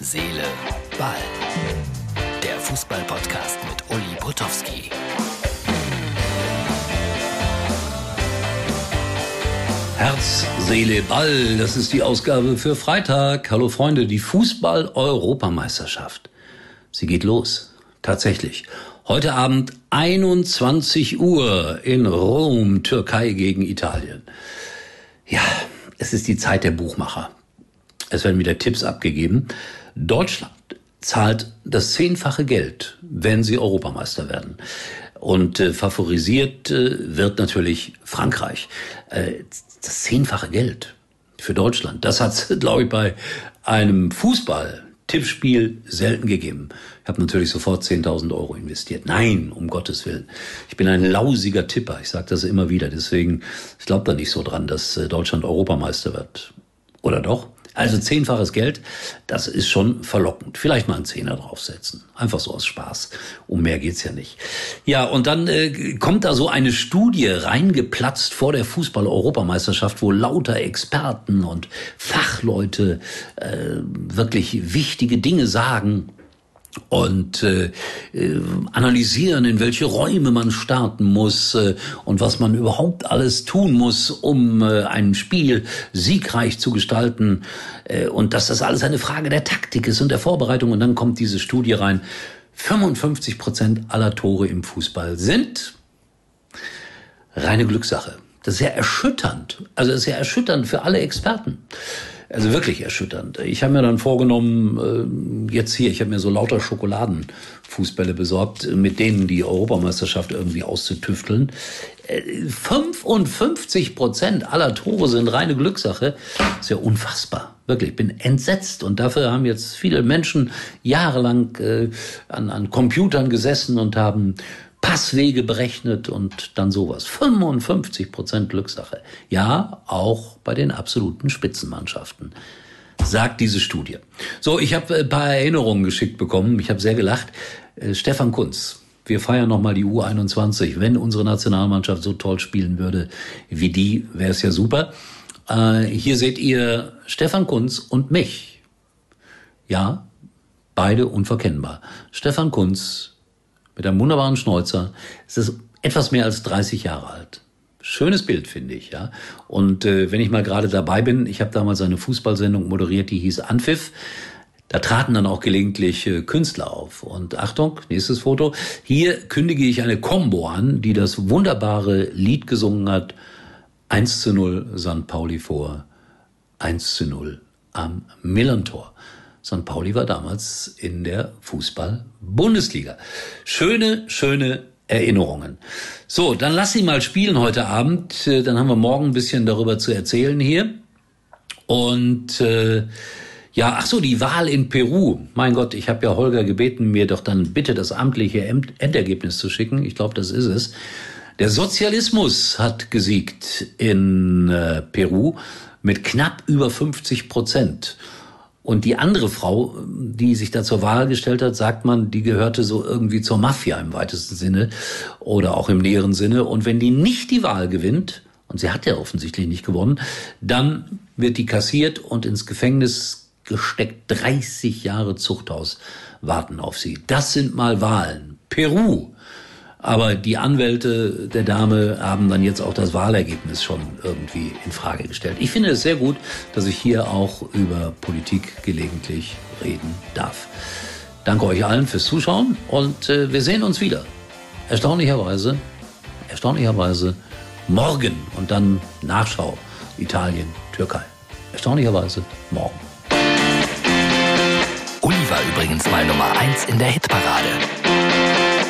Seele, Ball. Der Fußball-Podcast mit Uli Potowski. Herz, Seele, Ball, das ist die Ausgabe für Freitag. Hallo Freunde, die Fußball-Europameisterschaft. Sie geht los. Tatsächlich. Heute Abend 21 Uhr in Rom, Türkei gegen Italien. Ja, es ist die Zeit der Buchmacher. Es werden wieder Tipps abgegeben. Deutschland zahlt das zehnfache Geld, wenn sie Europameister werden. Und äh, favorisiert äh, wird natürlich Frankreich. Äh, das zehnfache Geld für Deutschland, das hat es, glaube ich, bei einem Fußball Tippspiel selten gegeben. Ich habe natürlich sofort 10.000 Euro investiert. Nein, um Gottes Willen. Ich bin ein lausiger Tipper. Ich sage das immer wieder. Deswegen, ich glaube da nicht so dran, dass äh, Deutschland Europameister wird. Oder doch? Also zehnfaches Geld, das ist schon verlockend. Vielleicht mal einen Zehner draufsetzen. Einfach so aus Spaß. Um mehr geht's ja nicht. Ja, und dann äh, kommt da so eine Studie reingeplatzt vor der Fußball-Europameisterschaft, wo lauter Experten und Fachleute äh, wirklich wichtige Dinge sagen und äh, äh, analysieren, in welche Räume man starten muss äh, und was man überhaupt alles tun muss, um äh, ein Spiel siegreich zu gestalten äh, und dass das alles eine Frage der Taktik ist und der Vorbereitung und dann kommt diese Studie rein. 55 Prozent aller Tore im Fußball sind reine Glückssache. Das ist ja erschütternd. Also das ist ja erschütternd für alle Experten. Also wirklich erschütternd. Ich habe mir dann vorgenommen, äh, jetzt hier, ich habe mir so lauter Schokoladenfußbälle besorgt, mit denen die Europameisterschaft irgendwie auszutüfteln. 55 äh, Prozent aller Tore sind reine Glückssache. Ist ja unfassbar. Wirklich, ich bin entsetzt. Und dafür haben jetzt viele Menschen jahrelang äh, an, an Computern gesessen und haben Passwege berechnet und dann sowas. 55 Prozent Glückssache. Ja, auch bei den absoluten Spitzenmannschaften. Sagt diese Studie. So, ich habe ein paar Erinnerungen geschickt bekommen. Ich habe sehr gelacht. Äh, Stefan Kunz. Wir feiern nochmal die U21. Wenn unsere Nationalmannschaft so toll spielen würde wie die, wäre es ja super. Äh, hier seht ihr Stefan Kunz und mich. Ja, beide unverkennbar. Stefan Kunz mit einem wunderbaren Schnäuzer. Es ist etwas mehr als 30 Jahre alt. Schönes Bild, finde ich, ja. Und äh, wenn ich mal gerade dabei bin, ich habe damals eine Fußballsendung moderiert, die hieß Anpfiff. Da traten dann auch gelegentlich äh, Künstler auf. Und Achtung, nächstes Foto. Hier kündige ich eine Combo an, die das wunderbare Lied gesungen hat. 1 zu 0 St. Pauli vor 1 zu 0 am Millantor. St. Pauli war damals in der Fußball-Bundesliga. Schöne, schöne Erinnerungen. So, dann lass sie mal spielen heute Abend. Äh, dann haben wir morgen ein bisschen darüber zu erzählen hier. Und äh, ja, ach so, die Wahl in Peru. Mein Gott, ich habe ja Holger gebeten, mir doch dann bitte das amtliche Endergebnis zu schicken. Ich glaube, das ist es. Der Sozialismus hat gesiegt in äh, Peru mit knapp über 50 Prozent. Und die andere Frau, die sich da zur Wahl gestellt hat, sagt man, die gehörte so irgendwie zur Mafia im weitesten Sinne oder auch im näheren Sinne. Und wenn die nicht die Wahl gewinnt, und sie hat ja offensichtlich nicht gewonnen, dann wird die kassiert und ins Gefängnis gesteckt. 30 Jahre Zuchthaus warten auf sie. Das sind mal Wahlen. Peru aber die Anwälte der Dame haben dann jetzt auch das Wahlergebnis schon irgendwie in Frage gestellt. Ich finde es sehr gut, dass ich hier auch über Politik gelegentlich reden darf. Danke euch allen fürs Zuschauen und äh, wir sehen uns wieder. Erstaunlicherweise, erstaunlicherweise morgen und dann Nachschau Italien, Türkei. Erstaunlicherweise morgen. Uli war übrigens mal Nummer 1 in der Hitparade.